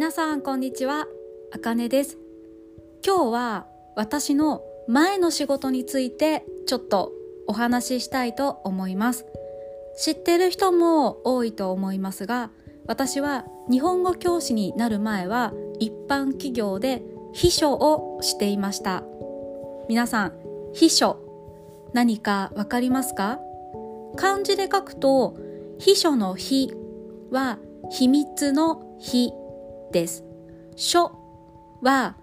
皆さんこんにちは。あかねです。今日は私の前の仕事についてちょっとお話ししたいと思います。知ってる人も多いと思いますが私は日本語教師になる前は一般企業で秘書をしていました。皆さん秘書何かわかりますか？漢字で書くと秘書の秘は秘密の秘。です。書は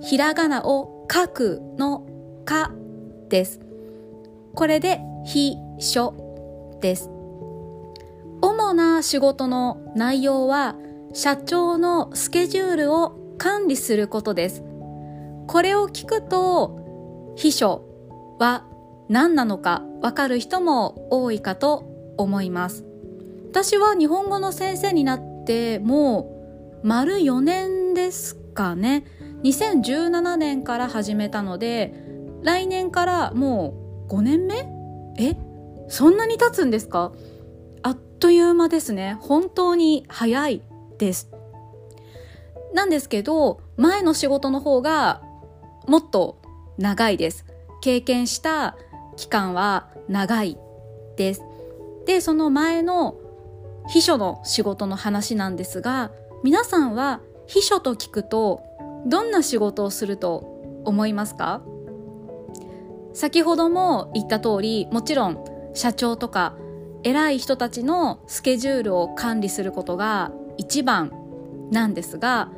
ひらがなを書くのかです。これで秘書です。主な仕事の内容は社長のスケジュールを管理することです。これを聞くと秘書は何なのかわかる人も多いかと思います。私は日本語の先生になってもう丸4年ですかね。2017年から始めたので、来年からもう5年目？え？そんなに経つんですか？あっという間ですね。本当に早いです。なんですけど、前の仕事の方がもっと長いです。経験した期間は長いです。で、その前の秘書の仕事の話なんですが、皆さんは秘書と聞くとどんな仕事をすると思いますか？先ほども言った通り、もちろん社長とか偉い人たちのスケジュールを管理することが一番なんですが、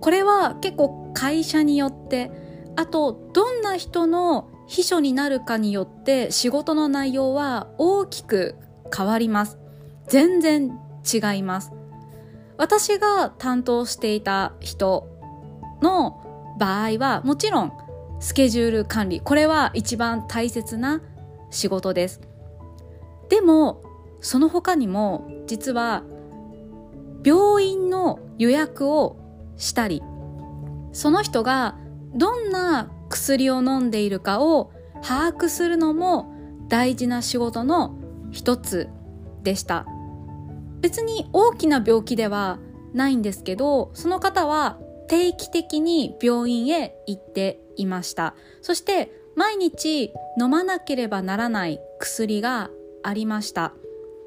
これは結構会社によって、あとどんな人の秘書になるかによって仕事の内容は大きく変わります。全然違います。私が担当していた人の場合はもちろんスケジュール管理、これは一番大切な仕事です。でも、その他にも実は病院の予約をしたり、その人がどんな薬を飲んでいるかを把握するのも大事な仕事の一つでした。別に大きな病気ではないんですけど、その方は定期的に病院へ行っていました。そして毎日飲まなければならない薬がありました。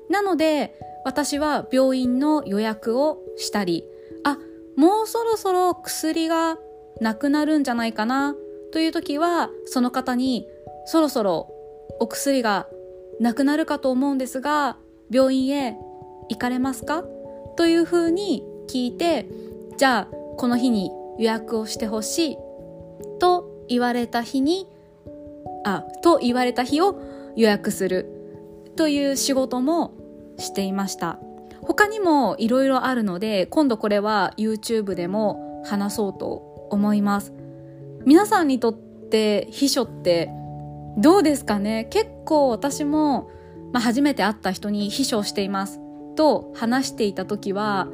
なので私は病院の予約をしたり、あ、もうそろそろ薬がなくなるんじゃないかなという時はその方にそろそろお薬がなくなるかと思うんですが病院へ行かれますか？というふうに聞いてじゃあこの日に予約をしてほしい。と言われた日にあと言われた日を予約する。という仕事もしていました。他にもいろいろあるので今度これは YouTube でも話そうと思います。皆さんにとって秘書ってどうですかね？結構私も、まあ、初めて会った人に秘書をしています。と話していた時は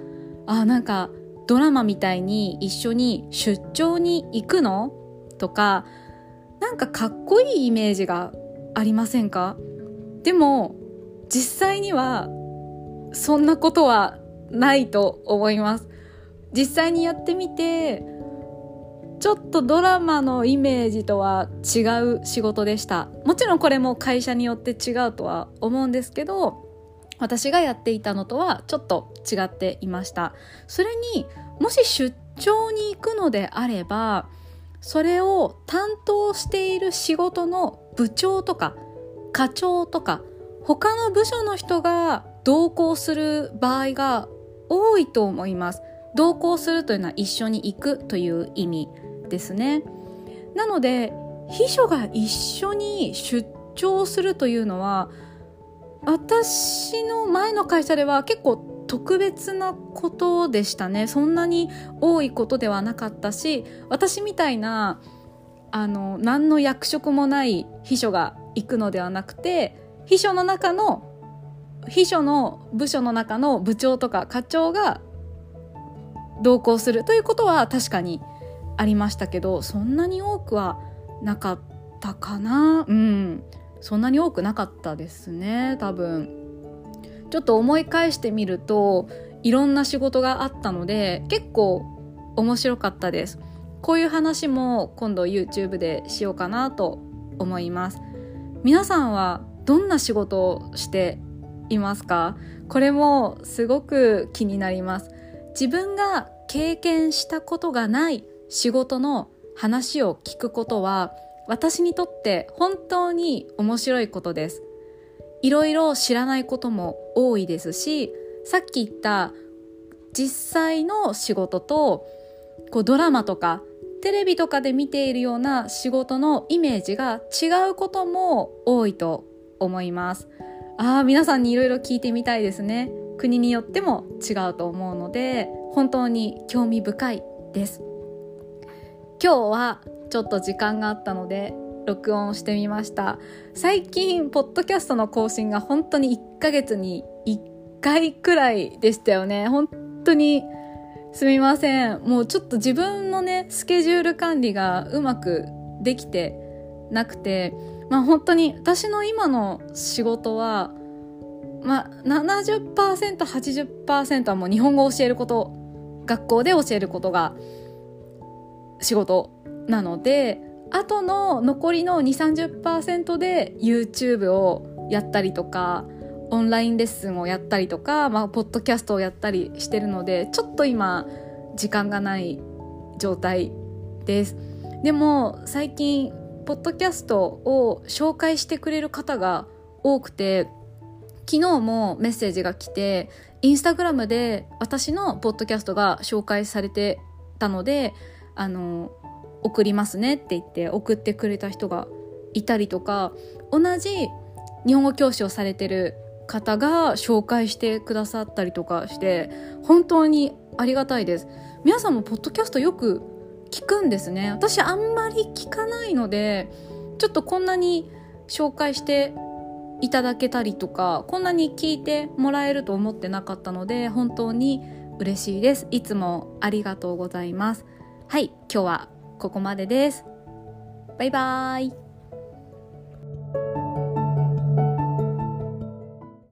あなんかドラマみたいに一緒に出張に行くの？とかなんかかっこいいイメージがありませんか？でも実際にはそんなことはないと思います。実際にやってみてちょっとドラマのイメージとは違う仕事でした。もちろんこれも会社によって違うとは思うんですけど私がやっていたのとはちょっと違っていました。それにもし出張に行くのであればそれを担当している仕事の部長とか課長とか他の部署の人が同行する場合が多いと思います。同行するというのは一緒に行くという意味ですね。なので秘書が一緒に出張するというのは私の前の会社では結構特別なことでしたね。そんなに多いことではなかったし私みたいなあの何の役職もない秘書が行くのではなくて秘書の中の秘書の部署の中の部長とか課長が同行するということは確かにありましたけどそんなに多くはなかったかな。うん。そんなに多くなかったですね多分。ちょっと思い返してみるといろんな仕事があったので結構面白かったです。こういう話も今度 YouTube でしようかなと思います。皆さんはどんな仕事をしていますか？これもすごく気になります。自分が経験したことがない仕事の話を聞くことは私にとって本当に面白いことです。いろいろ知らないことも多いですしさっき言った実際の仕事とこうドラマとかテレビとかで見ているような仕事のイメージが違うことも多いと思います。ああ皆さんにいろいろ聞いてみたいですね。国によっても違うと思うので本当に興味深いです。今日はちょっと時間があったので録音してみました。最近ポッドキャストの更新が本当に1ヶ月に1回くらいでしたよね。本当にすみません。もうちょっと自分のねスケジュール管理がうまくできてなくてまあ本当に私の今の仕事はまあ 70%80% はもう日本語を教えること学校で教えることが仕事なのであとの残りの230%で YouTube をやったりとかオンラインレッスンをやったりとか、まあ、ポッドキャストをやったりしてるのでちょっと今時間がない状態です。でも最近ポッドキャストを紹介してくれる方が多くて昨日もメッセージが来てインスタグラムで私のポッドキャストが紹介されてたのであの送りますねって言って送ってくれた人がいたりとか同じ日本語教師をされてる方が紹介してくださったりとかして本当にありがたいです。皆さんもポッドキャストよく聞くんですね。私あんまり聞かないのでちょっとこんなに紹介していただけたりとかこんなに聞いてもらえると思ってなかったので本当に嬉しいです。いつもありがとうございます。はい今日はここまでです。バイバーイ。